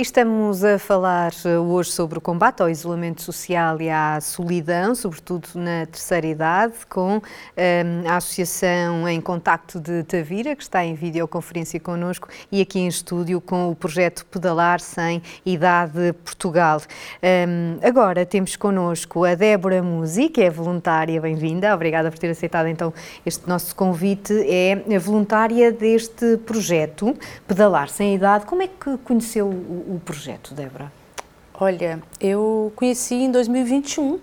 estamos a falar eh, hoje sobre o combate ao isolamento social e à solidão, sobretudo na terceira idade, com um, ehm, a Associação em Contacto de Tavira, que está em videoconferência connosco, e aqui em estúdio com o projeto Pedalar Sem Idade Portugal. Um, ehm, agora temos connosco a Débora Musi, que é voluntária, bem-vinda, obrigada por ter aceitado então este nosso convite, é voluntária deste projeto Pedalar Sem Idade. Como é que conheceu o o projeto, Débora? Olha, eu conheci em 2021.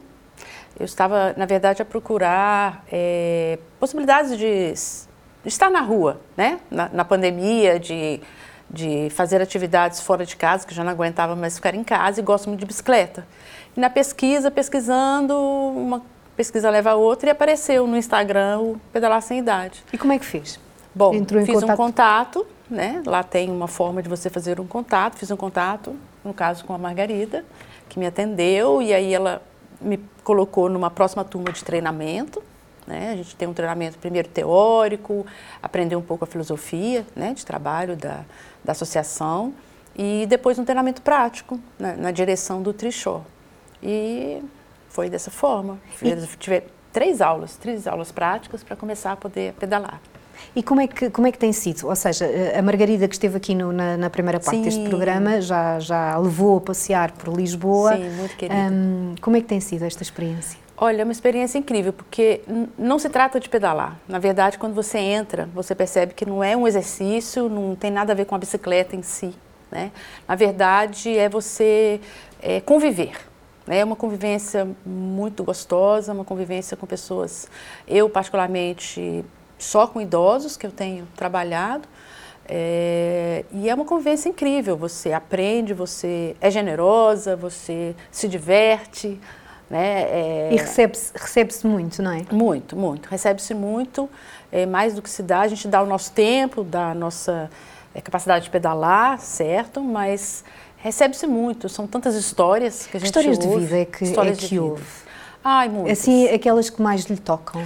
Eu estava, na verdade, a procurar é, possibilidades de, de, estar na rua, né? Na, na, pandemia, de, de fazer atividades fora de casa, que já não aguentava mais ficar em casa e gosto muito de bicicleta. E na pesquisa, pesquisando, uma pesquisa leva a outra e apareceu no Instagram o Pedalar Sem Idade. E como é que fez? Bom, fiz contato... um contato né? Lá tem uma forma de você fazer um contato. Fiz um contato, no caso com a Margarida, que me atendeu e aí ela me colocou numa próxima turma de treinamento. Né? A gente tem um treinamento primeiro teórico, aprender um pouco a filosofia né? de trabalho da, da associação e depois um treinamento prático né? na direção do Trichó. E foi dessa forma. Tive três aulas, três aulas práticas para começar a poder pedalar. E como é que, como é que tem sido? Ou seja, a Margarida que esteve aqui no, na, na, primeira parte Sim. deste programa já, já levou a passear por Lisboa. Sim, muito querida. Um, como é que tem sido esta experiência? Olha, é uma experiência incrível, porque não se trata de pedalar. Na verdade, quando você entra, você percebe que não é um exercício, não tem nada a ver com a bicicleta em si. Né? Na verdade, é você é, conviver. Né? É uma convivência muito gostosa, uma convivência com pessoas. Eu, particularmente, só com idosos que eu tenho trabalhado. É, e é uma convivência incrível. Você aprende, você é generosa, você se diverte. Né? É, e recebe-se recebe muito, não é? Muito, muito. Recebe-se muito, é, mais do que se dá. A gente dá o nosso tempo, dá a nossa capacidade de pedalar, certo? Mas recebe-se muito. São tantas histórias que a gente Histórias ouve, de vida é que, é que houve? Ai, muitas. Assim, aquelas que mais lhe tocam?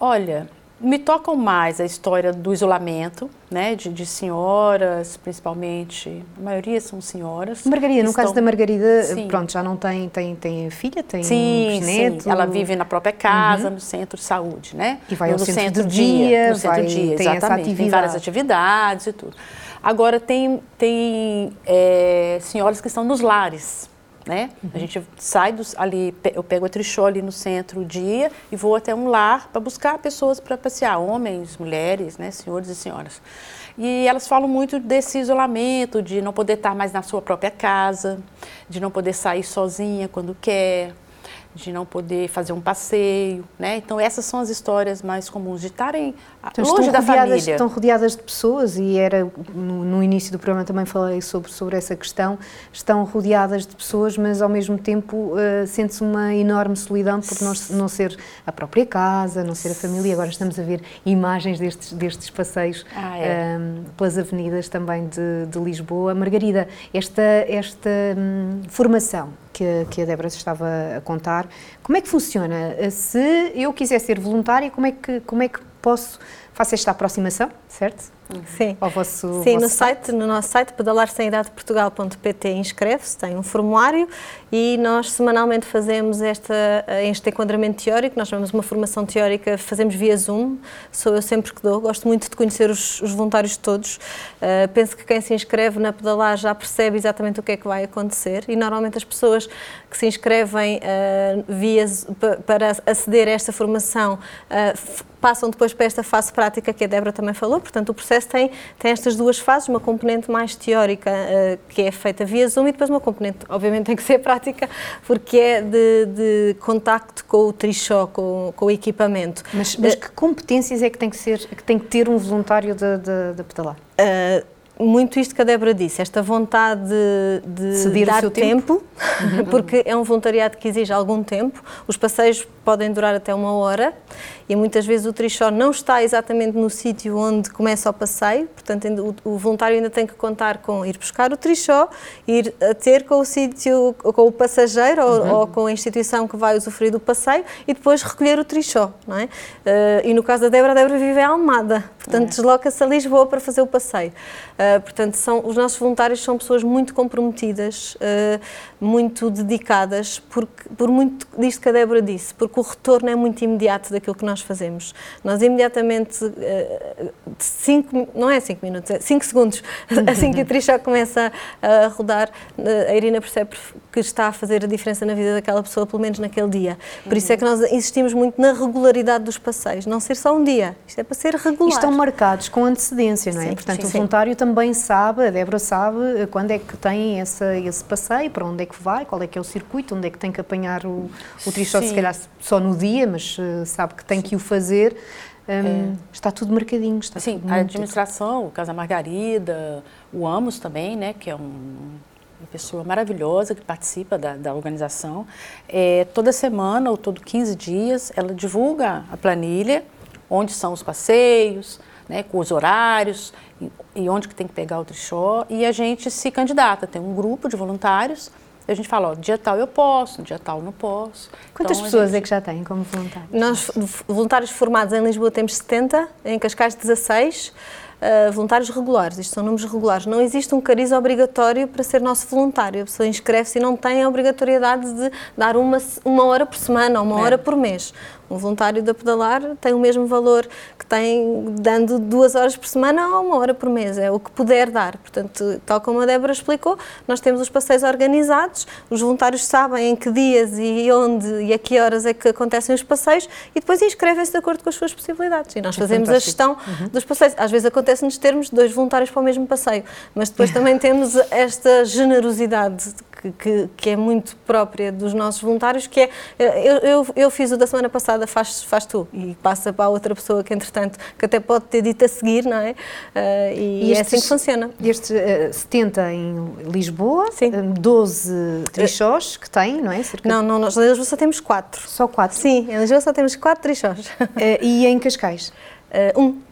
Olha, me tocam mais a história do isolamento, né, de, de, senhoras, principalmente, a maioria são senhoras. Margarida, no estão... caso da Margarida, sim. pronto, já não tem, tem, tem filha, tem sim, um. Sim, ela vive na própria casa, uhum. no centro de saúde, né? E vai ao centro, centro do dia, dia no centro vai, dia, tem exatamente, tem várias atividades e tudo. Agora tem, tem é, senhoras que estão nos lares, né? Uhum. A gente sai dos, ali, eu pego a trichô ali no centro o dia e vou até um lar para buscar pessoas para passear, homens, mulheres, né? senhores e senhoras. E elas falam muito desse isolamento, de não poder estar mais na sua própria casa, de não poder sair sozinha quando quer, de não poder fazer um passeio, né? Então essas são as histórias mais comuns de estarem então, longe da família. Estão rodeadas de pessoas e era no, no, início do programa também falei sobre sobre essa questão. Estão rodeadas de pessoas, mas ao mesmo tempo uh, sente-se uma enorme solidão por não, não ser a própria casa, não ser a família. Agora estamos a ver imagens destes destes passeios ah, é. um, pelas avenidas também de, de, Lisboa. Margarida, esta esta hum, formação que, que a Débora estava a contar. Como é que funciona? Se eu quiser ser voluntária, como é que, como é que posso fazer esta aproximação, certo? Sim, ao vosso, Sim vosso no, site, no nosso site pedalarsemidade.portugal.pt inscreve-se, tem um formulário e nós semanalmente fazemos esta, este enquadramento teórico, nós temos uma formação teórica, fazemos via Zoom, sou eu sempre que dou, gosto muito de conhecer os, os voluntários todos, uh, penso que quem se inscreve na pedalar já percebe exatamente o que é que vai acontecer e normalmente as pessoas que se inscrevem uh, via, para aceder a esta formação uh, passam depois para esta fase prática que a Débora também falou, portanto o processo tem, tem estas duas fases, uma componente mais teórica uh, que é feita via Zoom e depois uma componente, obviamente tem que ser prática, porque é de, de contacto com o trichó, com, com o equipamento. Mas, mas que competências é que tem que, ser, que, tem que ter um voluntário da pedalar? Uh, muito isto que a Débora disse, esta vontade de, de dar tempo, tempo porque é um voluntariado que exige algum tempo. Os passeios podem durar até uma hora e muitas vezes o trichó não está exatamente no sítio onde começa o passeio, portanto o, o, voluntário ainda tem que contar com ir buscar o trichó, ir a ter com o sítio, com o passageiro uhum. ou, ou, com a instituição que vai usufruir do passeio e depois recolher o trichó, não é? Uh, e no caso da Débora, a Débora vive em Almada, portanto é. desloca-se a Lisboa para fazer o passeio. Uh, portanto, são, os nossos voluntários são pessoas muito comprometidas, uh, muito dedicadas, porque, por muito disto que a Débora disse, porque o retorno é muito imediato daquilo que nós fazemos. Nós imediatamente, uh, cinco, não é cinco minutos, é cinco segundos, assim que a Trisha começa a rodar, a Irina percebe que está a fazer a diferença na vida daquela pessoa, pelo menos naquele dia. Por isso é que nós insistimos muito na regularidade dos passeios, não ser só um dia, isto é para ser regular. E estão marcados com antecedência, não é? Sim, Portanto, sim, o voluntário sim também sabe, a Débora sabe eh, quando é que tem essa, esse passeio, para onde é que vai, qual é que é o circuito, onde é que tem que apanhar o, o trichó, se calhar só no dia, mas uh, sabe que tem Sim. que o fazer. Um, é. Está tudo marcadinho. Está Sim, a administração, o Casa Margarida, o Amos também, né, que é um, uma pessoa maravilhosa que participa da, da organização. É, toda semana ou todo 15 dias ela divulga a planilha, onde são os passeios, né, com os horários e onde que tem que pegar o trichó e a gente se candidata. Tem um grupo de voluntários e a gente fala, ó, dia tal eu posso, dia tal não posso. Quantas então, pessoas gente... é que já têm como voluntários? Nós, voluntários formados em Lisboa, temos 70, em Cascais 16. Uh, voluntários regulares, isto são números regulares. Não existe um cariz obrigatório para ser nosso voluntário. A pessoa inscreve-se e não tem a obrigatoriedade de dar uma, uma hora por semana ou uma é. hora por mês. Um voluntário da Pedalar tem o mesmo valor que tem dando duas horas por semana ou uma hora por mês, é o que puder dar. Portanto, tal como a Débora explicou, nós temos os passeios organizados, os voluntários sabem em que dias e onde e a que horas é que acontecem os passeios e depois inscrevem-se de acordo com as suas possibilidades. E nós é fazemos fantástico. a gestão uhum. dos passeios. Às vezes acontece-nos termos dois voluntários para o mesmo passeio, mas depois também temos esta generosidade que, que, que, é muito própria dos nossos voluntários, que é, eu, eu, eu, fiz o da semana passada, faz, faz tu, e passa para a outra pessoa que, entretanto, que até pode ter dito a seguir, não é? Uh, e, e estes, é assim que funciona. Este uh, 70 em Lisboa, Sim. 12 trichós que tem, não é? Cerca não, não, nós em Lisboa só temos 4. Só 4? Sim, em Lisboa só temos 4 trichós. Uh, e em Cascais? um.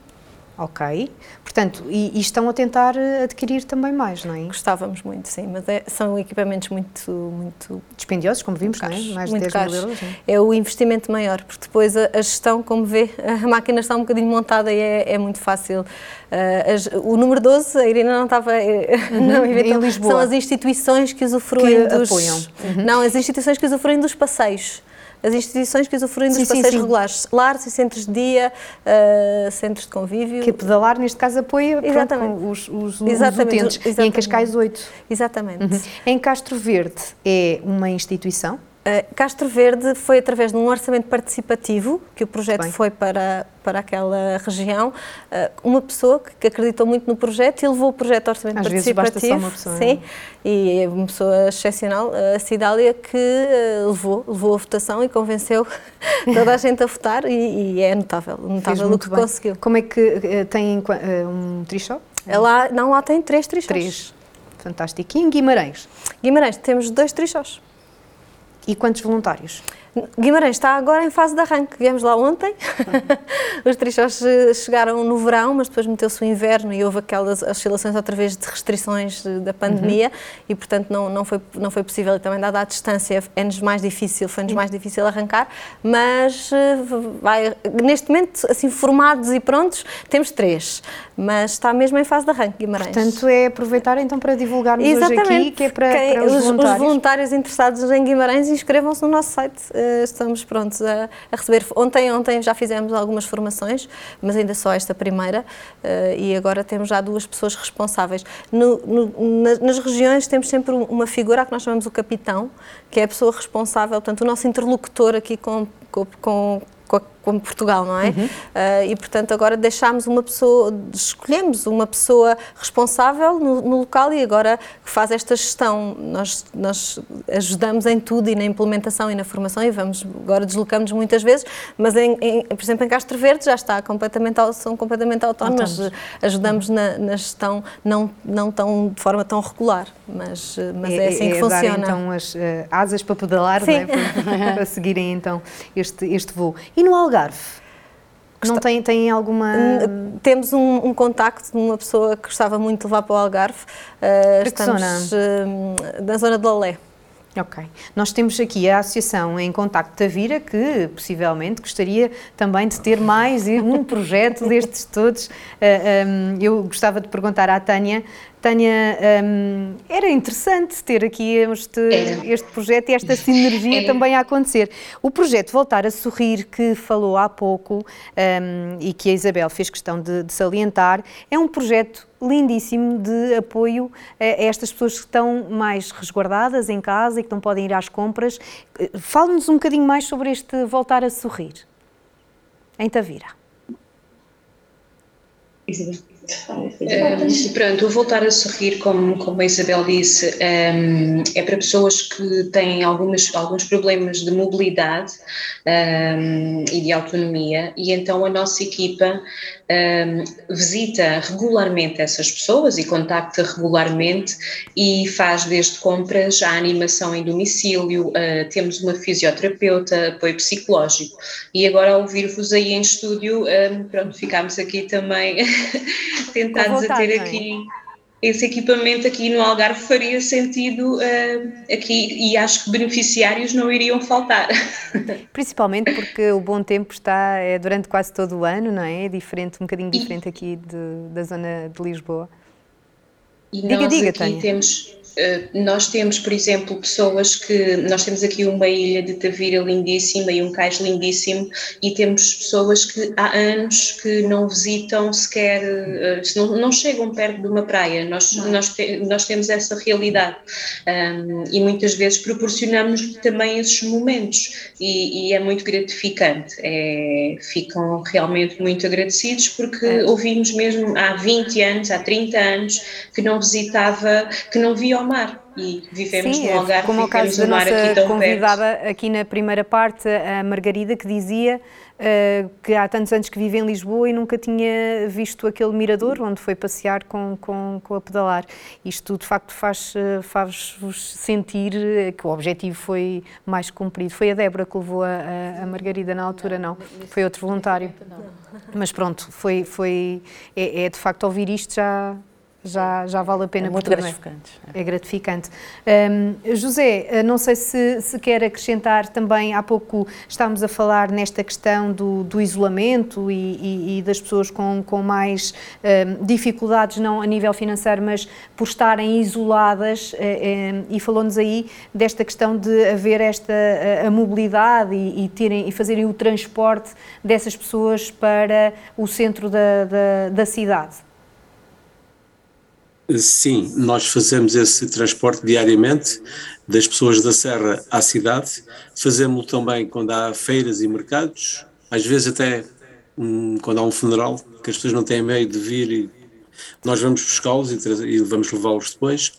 Ok. Portanto, e, e, estão a tentar eh, adquirir também mais, não é? Gostávamos muito, sim, mas é, são equipamentos muito, muito dispendiosos, como vimos, caros, não é? Mais de 10 caros. mil euros. É? é o investimento maior, porque depois a, a, gestão, como vê, a máquina está um bocadinho montada e é, é muito fácil. Uh, o número 12, a Irina não estava eh, uhum, não em Lisboa. São as instituições que usufruem que dos. Apoiam. Uhum. Não, as instituições que usufruem dos passeios as instituições que usufruem dos sim, passeios sim, sim. regulares, lares e centros de dia, uh, centros de convívio. Que a pedalar, neste caso, apoia. Pronto, os, os, exatamente. os utentes. Exatamente. E em Cascais, oito. Exatamente. Uhum. Em Castro Verde é uma instituição? Uh, Castro Verde foi através de um orçamento participativo que o projeto foi para, para aquela região. Uh, uma pessoa que, que, acreditou muito no projeto e levou o projeto ao orçamento Às participativo. Vezes pessoa, sim, é? e é uma pessoa excepcional, a Cidália, que uh, levou, levou a votação e convenceu toda a gente a votar e, e é notável, notável o que bem. conseguiu. Como é que tem um trichó? Lá, não, lá tem três trichós. Três. Fantástico. E em Guimarães? Guimarães temos dois trichós. E quantos voluntários? Guimarães está agora em fase de arranque. Viemos lá ontem, os trichós chegaram no verão, mas depois meteu-se o inverno e houve aquelas oscilações outra vez de restrições da pandemia uhum. e, portanto, não, não, foi, não foi possível. E também, dada a distância, é-nos mais difícil, foi-nos mais difícil arrancar, mas eh, vai, neste momento, assim, formados e prontos, temos três, mas está mesmo em fase de arranque, Guimarães. Portanto, é aproveitar então para divulgarmos Exatamente. hoje aqui, que é para, Quem, para os, os, voluntários. Os voluntários interessados em Guimarães inscrevam-se no nosso site eh, estamos prontos a, a, receber. Ontem, ontem já fizemos algumas formações, mas ainda só esta primeira, eh, e agora temos já duas pessoas responsáveis. No, no, nas regiões temos sempre uma figura que nós chamamos o capitão, que é a pessoa responsável, portanto, o nosso interlocutor aqui com, com, com como Portugal, não é? Uhum. Uh, e, portanto, agora deixámos uma pessoa, escolhemos uma pessoa responsável no, no, local e agora que faz esta gestão. Nós, nós ajudamos em tudo e na implementação e na formação e vamos, agora deslocamos muitas vezes, mas, em, em, por exemplo, em Castro Verde já está completamente, são completamente autónomas. Ajudamos na, na, gestão, não, não tão, de forma tão regular, mas, mas é, é assim é, que funciona. Dar, então, as uh, asas para pedalar, Sim. não é? para, para seguirem, então, este, este voo. E no Algarve, Algarve? Não tem, tem alguma. Temos um, um contacto de uma pessoa que gostava muito de levar para o Algarve. Uh, estamos zona? Uh, na zona de Lalé. Ok. Nós temos aqui a Associação em Contacto Tavira, que possivelmente gostaria também de ter mais um projeto destes todos. Uh, um, eu gostava de perguntar à Tânia. Tânia, um, era interessante ter aqui este, este projeto e esta sinergia também a acontecer. O projeto Voltar a Sorrir, que falou há pouco e que a Isabel fez questão de, de salientar, é um projeto lindíssimo de apoio a estas pessoas que estão mais resguardadas em casa e que não podem ir às compras. Fale-nos um bocadinho mais sobre este voltar a sorrir em Tavira. Isabel. Um, pronto, o voltar a sorrir, como, como a Isabel disse, um, é para pessoas que têm algumas, alguns problemas de mobilidade um, e de autonomia, e então a nossa equipa visita regularmente essas pessoas e contacta regularmente e faz desde compras à animação em domicílio, uh, temos uma fisioterapeuta, apoio psicológico. E agora, ao ouvir-vos aí em estúdio, pronto, ficámos aqui também a ter é? aqui esse equipamento aqui no Algarve faria sentido uh, aqui e acho que beneficiários não iriam faltar. Principalmente porque o bom tempo está é durante quase todo o ano, não é? É diferente, um bocadinho diferente aqui de, da zona de Lisboa. E diga, nós diga, aqui Tânia. temos nós temos, por exemplo, pessoas que. Nós temos aqui uma ilha de Tavira lindíssima e um cais lindíssimo, e temos pessoas que há anos que não visitam sequer, eh, não, não chegam perto de uma praia. Nós, nós, te, nós temos essa realidade um, e muitas vezes proporcionamos também esses momentos, e, e é muito gratificante. É, ficam realmente muito agradecidos porque é. ouvimos mesmo há 20 anos, há 30 anos, que não visitava, que não via mar e vivemos Sim, no Algarve, como o caso da nossa convidada perto. aqui na primeira parte, a Margarida, que dizia uh, que há tantos anos que vive em Lisboa e nunca tinha visto aquele mirador onde foi passear com, com, com a pedalar. Isto, de facto, faz-vos eh, faz sentir que o objetivo foi mais cumprido. Foi a Débora que levou a, a Margarida na altura, não? Foi outro voluntário. Mas pronto, foi, foi é, é de facto ouvir isto já já, já vale a pena. É muito gratificante. É, é gratificante. Um, José, eh, não sei se, se quer acrescentar também, há pouco estávamos a falar nesta questão do, do isolamento e, e, e, das pessoas com, com mais um, dificuldades, não a nível financeiro, mas por estarem isoladas, um, eh, e falou-nos aí desta questão de haver esta a, a mobilidade e, e, terem, e fazerem o transporte dessas pessoas para o centro da, da, da cidade. Sim, nós fazemos esse transporte diariamente das pessoas da Serra à cidade. Fazemos também quando há feiras e mercados, às vezes até um, quando há um funeral, que as pessoas não têm meio de vir e nós vamos buscá-los e, e, vamos levá-los depois.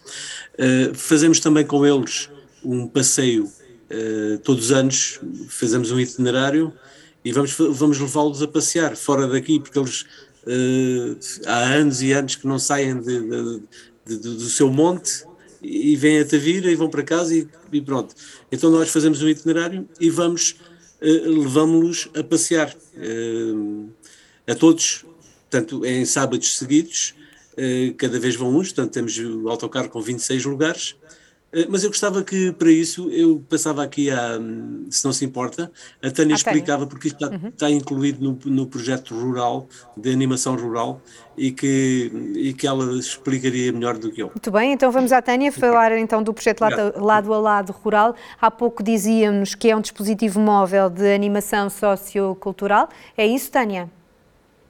Uh, fazemos também com eles um passeio uh, todos os anos, fazemos um itinerário e vamos, vamos levá-los a passear fora daqui, porque eles uh, há anos e anos que não saem de, de, de, do seu monte e vêm a Tavira e vão para casa e, e, pronto. Então nós fazemos um itinerário e vamos, uh, levamos-los a passear uh, a todos, portanto, em sábados seguidos, cada vez vão uns, portanto temos o autocarro com 26 lugares mas eu gostava que, para isso, eu passava aqui a, se não se importa, a Tânia a explicava, Tânia. porque isto está, uhum. está incluído no, no, projeto rural, de animação rural, e que, e que ela explicaria melhor do que eu. Muito bem, então vamos à Tânia falar então do projeto lado, lado a Lado Rural. Há pouco dizíamos que é um dispositivo móvel de animação sociocultural. É isso, Tânia?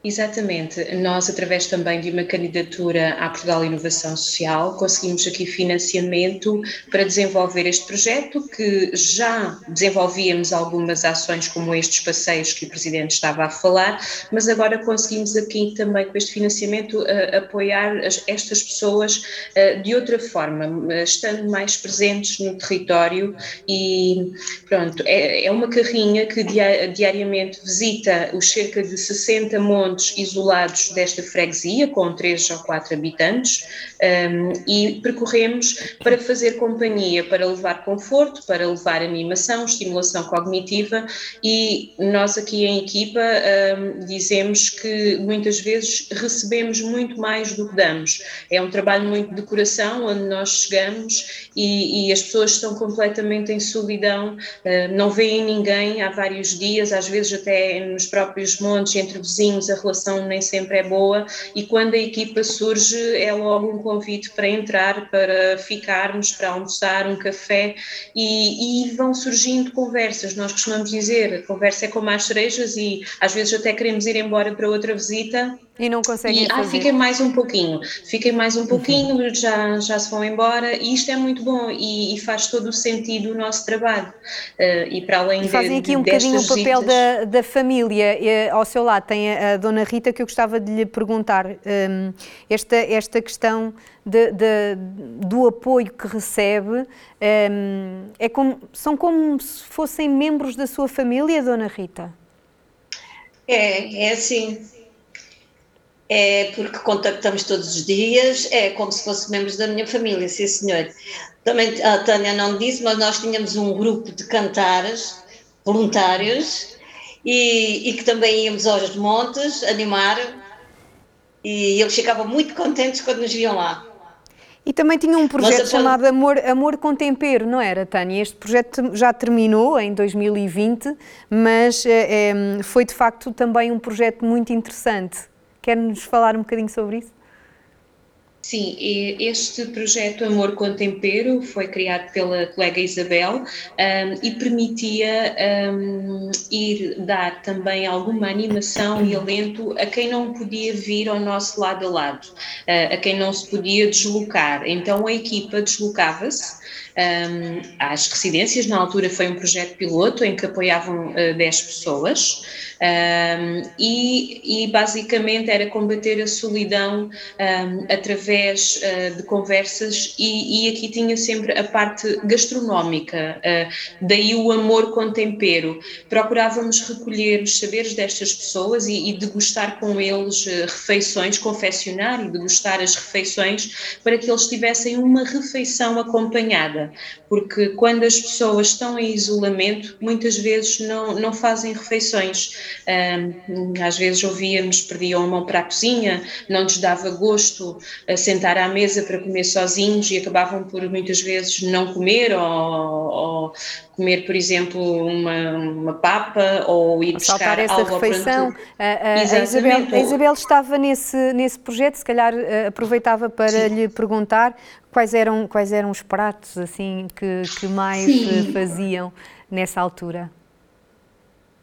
Exatamente. Nós, através também de uma candidatura à Portugal Inovação Social, conseguimos aqui financiamento para desenvolver este projeto, que já desenvolvíamos algumas ações como estes passeios que o Presidente estava a falar, mas agora conseguimos aqui também, com este financiamento, uh, apoiar as, estas pessoas uh, de outra forma, uh, estando mais presentes no território e, pronto, é, é uma carrinha que dia, diariamente visita os cerca de 60 montes pontos isolados desta freguesia, com três ou quatro habitantes, um, e percorremos para fazer companhia, para levar conforto, para levar animação, estimulação cognitiva, e nós aqui em equipa um, dizemos que muitas vezes recebemos muito mais do que damos. É um trabalho muito de coração, onde nós chegamos e, e as pessoas estão completamente em solidão, uh, não veem ninguém há vários dias, às vezes até nos próprios montes, entre vizinhos, a relação nem sempre é boa, e quando a equipa surge, é logo um convite para entrar, para ficarmos, para almoçar, um café, e, e vão surgindo conversas. Nós costumamos dizer, a conversa é como as cerejas, e às vezes até queremos ir embora para outra visita e não conseguem e, ah, fiquem mais um pouquinho, fiquem mais um pouquinho, uhum. já, já se vão embora e isto é muito bom e, e faz todo o sentido o nosso trabalho. Uh, e para além e fazem de, aqui um bocadinho o papel da, da família. E, ao seu lado tem a, Dona Rita que eu gostava de lhe perguntar um, esta, esta questão de, de, do apoio que recebe. Um, é como, são como se fossem membros da sua família, Dona Rita? É, é assim é porque contactamos todos os dias, é como se fossem membros da minha família, sim senhor. Também a Tânia não disse, mas nós tínhamos um grupo de cantares voluntários e, e que também íamos aos montes animar e eles ficavam muito contentes quando nos viam lá. E também tinha um projeto chamado Amor, Amor com Tempero, não era, Tânia? Este projeto já terminou em 2020, mas é, foi de facto também um projeto muito interessante. Quer-nos falar um bocadinho sobre isso? Sim, este projeto Amor com Tempero foi criado pela colega Isabel um, e permitia um, ir dar também alguma animação e alento a quem não podia vir ao nosso lado a lado, uh, a quem não se podia deslocar. Então a equipa deslocava-se um, às residências. Na altura foi um projeto piloto em que apoiavam uh, 10 pessoas um, e, e, basicamente era combater a solidão um, através uh, de conversas e, e, aqui tinha sempre a parte gastronómica, uh, daí o amor com tempero. Procurávamos recolher os saberes destas pessoas e, e degustar com eles uh, refeições, confeccionar e degustar as refeições para que eles tivessem uma refeição acompanhada, porque quando as pessoas estão em isolamento, muitas vezes não, não fazem refeições às vezes ouvíamos, perdiam a mão para a cozinha, não lhes dava gosto sentar à mesa para comer sozinhos e acabavam por muitas vezes não comer ou, ou comer, por exemplo, uma, uma papa ou ir buscar essa algo refeição. A, a, a, Isabel, a, Isabel, estava nesse, nesse projeto, se calhar eh, aproveitava para Sim. lhe perguntar quais eram, quais eram os pratos assim que, que mais Sim. Eh, faziam nessa altura.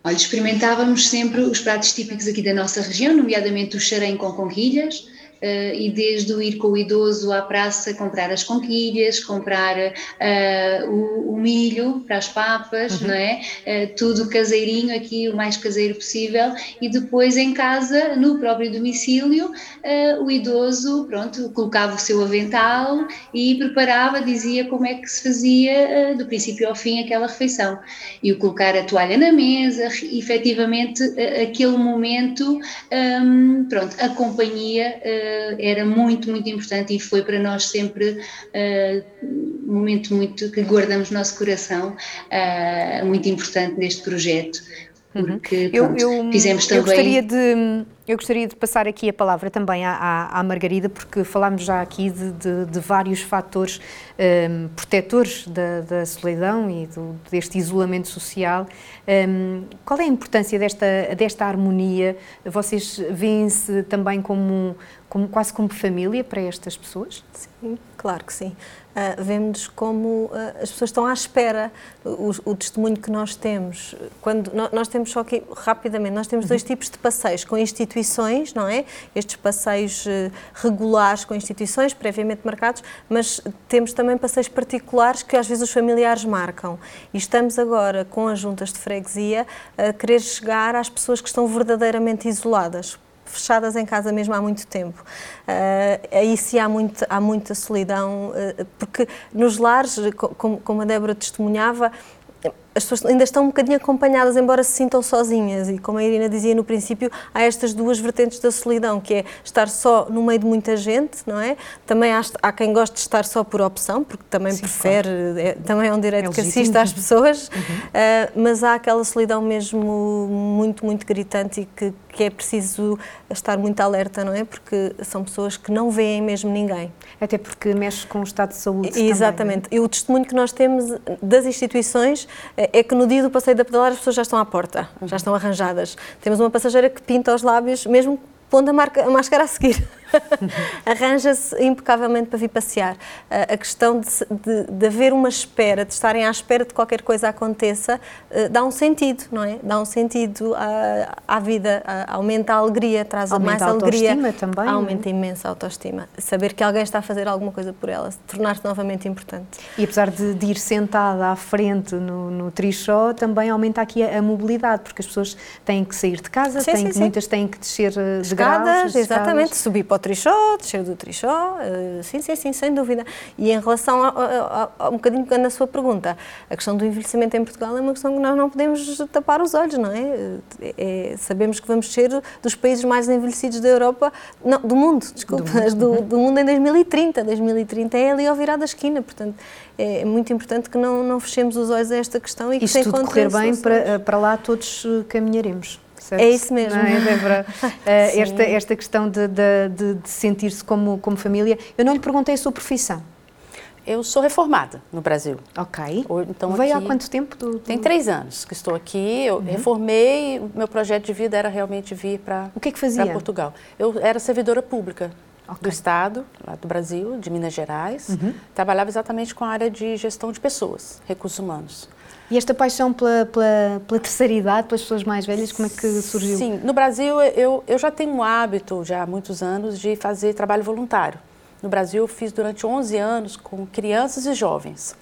Olha, experimentávamos sempre os pratos típicos aqui da nossa região, nomeadamente o xarém com conquilhas, uh, e desde o ir com o idoso à praça comprar as conquilhas, comprar uh, o, o, milho para as papas, uhum. não é? Uh, tudo caseirinho aqui, o mais caseiro possível, e depois em casa, no próprio domicílio, o idoso, pronto, colocava o seu avental e preparava, dizia como é que se fazia do princípio ao fim aquela refeição. E o colocar a toalha na mesa, efetivamente aquele momento, um, pronto, a companhia era muito, muito importante e foi para nós sempre uh, um momento muito que guardamos no nosso coração, uh, muito importante neste projeto. Uhum. Porque pronto, eu, eu, fizemos também. Eu gostaria, de, eu gostaria de passar aqui a palavra também à, à, à Margarida, porque falámos já aqui de, de, de vários fatores um, ehm, protetores da, da, solidão e do, deste isolamento social. Um, qual é a importância desta, desta harmonia? Vocês veem-se também como, como, quase como família para estas pessoas? Sim, claro que sim. Uh, vemos como uh, as pessoas estão à espera. O, o, testemunho que nós temos, quando nós temos só aqui, rapidamente, nós temos dois uhum. tipos de passeios, com instituições, não é? Estes passeios uh, regulares com instituições, previamente marcados, mas temos também passeios particulares que às vezes os familiares marcam. E estamos agora, com as juntas de freguesia, a querer chegar às pessoas que estão verdadeiramente isoladas fechadas em casa mesmo há muito tempo. Uh, aí sim há, muito, há muita solidão, uh, porque nos lares, como, como a Débora testemunhava, as pessoas ainda estão um bocadinho acompanhadas, embora se sintam sozinhas. E como a Irina dizia no princípio, há estas duas vertentes da solidão, que é estar só no meio de muita gente, não é? Também há, há quem goste de estar só por opção, porque também Sim, prefere, claro. é, também é um direito é que assista às pessoas, uhum. uh, mas há aquela solidão mesmo muito, muito gritante e que, que é preciso estar muito alerta, não é? Porque são pessoas que não veem mesmo ninguém. Até porque mexe com o estado de saúde. Exatamente. Também, e o testemunho que nós temos das instituições é que no dia do passeio da pedalar as pessoas já estão à porta, uhum. já estão arranjadas. Temos uma passageira que pinta os lábios, mesmo pondo a, marca, a máscara a seguir. Arranja-se impecavelmente para vir passear. A questão de, de, de, haver uma espera, de estarem à espera de qualquer coisa aconteça, eh, dá um sentido, não é? Dá um sentido à, à vida, aumenta a alegria, traz aumenta mais a alegria. também. Aumenta é? imensa a autoestima. Saber que alguém está a fazer alguma coisa por ela, tornar-se novamente importante. E apesar de, de ir sentada à frente no, no trichó, também aumenta aqui a, a, mobilidade, porque as pessoas têm que sair de casa, sim, têm, sim, muitas têm que descer eh, de escadas, graus, exatamente, subir para o trichó, descer do trichó, uh, sim, sim, sim, sem dúvida. E em relação a, a, a, um bocadinho na sua pergunta, a questão do envelhecimento em Portugal é uma questão que nós não podemos tapar os olhos, não é? é, é sabemos que vamos ser dos países mais envelhecidos da Europa, não, do mundo, desculpa, do mundo, do, do mundo em 2030. 2030 é ali ao virar da esquina, portanto é muito importante que não, não fechemos os olhos a esta questão e que e se tudo correr bem, para, para lá todos eh, caminharemos. Certo? É isso mesmo. É, Débora? uh, esta, esta questão de, de, de, de sentir-se como, como família. Eu não lhe perguntei a sua profissão. Eu sou reformada no Brasil. Ok. Então, Veio aqui, há quanto tempo? Do, do... Tem três anos que estou aqui. Eu uhum. reformei. O meu projeto de vida era realmente vir para o que é que fazia? Portugal. Eu era servidora pública okay. do Estado, lá do Brasil, de Minas Gerais. Uhum. Trabalhava exatamente com a área de gestão de pessoas, recursos humanos. E esta paixão pela, pela, pela, terceira idade, pelas pessoas mais velhas, como é que surgiu? Sim, no Brasil eu, eu já tenho um hábito, já há muitos anos, de fazer trabalho voluntário. No Brasil eu fiz durante 11 anos com crianças e jovens.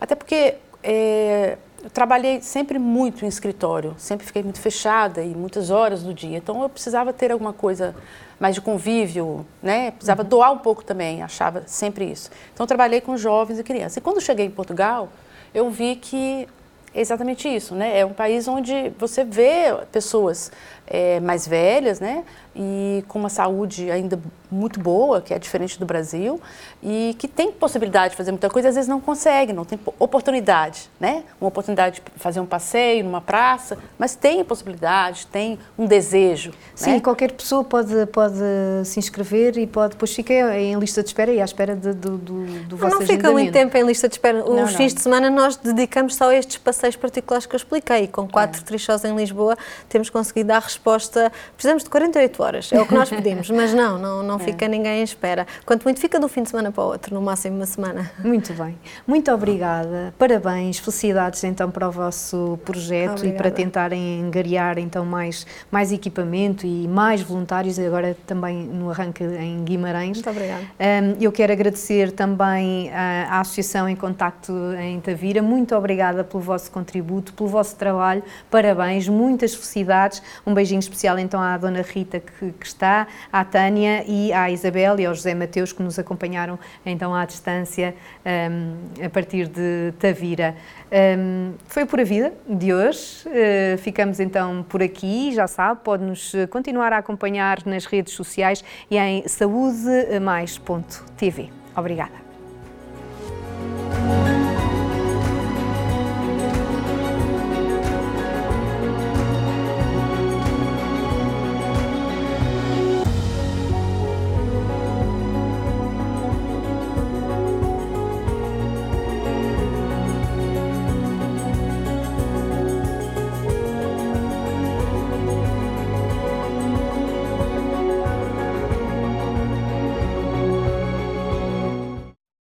Até porque é, eu trabalhei sempre muito em escritório, sempre fiquei muito fechada e muitas horas do dia. Então eu precisava ter alguma coisa mais de convívio, né? Precisava uhum. doar um pouco também, achava sempre isso. Então eu trabalhei com jovens e crianças. E quando cheguei em Portugal, eu vi que é exatamente isso, né? É um país onde você vê pessoas é, mais velhas, né? E com uma saúde ainda muito boa, que é diferente do Brasil, e que tem possibilidade de fazer muita coisa, às vezes não consegue, não tem oportunidade, né? Uma oportunidade de fazer um passeio numa praça, mas tem possibilidade, tem um desejo. Sim, né? qualquer pessoa pode, pode se inscrever e pode depois ficar em lista de espera e à espera de, do, do, do vosso Não fica muito tempo em lista de espera. Os não, fins não. de semana nós dedicamos só a estes passeios particulares que eu expliquei. Com quatro é. trichós em Lisboa temos conseguido dar resposta. Precisamos de 48 horas, é o que nós pedimos, mas não, não, não é. fica ninguém em espera. Quanto muito fica de um fim de semana para o outro, no máximo uma semana. Muito bem. Muito obrigada. Parabéns, felicidades então para o vosso projeto obrigada. e para tentarem engariar então mais, mais equipamento e mais voluntários, agora também no arranque em Guimarães. Muito obrigada. Um, eu quero agradecer também à, à Associação em Contacto em Tavira. Muito obrigada pelo vosso contributo, pelo vosso trabalho. Parabéns, muitas felicidades. Um beijinho especial então à Dona Rita que, que está, à Tânia e à Isabel e ao José Mateus que nos acompanharam então à distância um, a partir de Tavira. Um, foi por a vida de hoje. Uh, ficamos então por aqui. Já sabe, pode-nos continuar a acompanhar nas redes sociais e em saudemais.tv. Obrigada.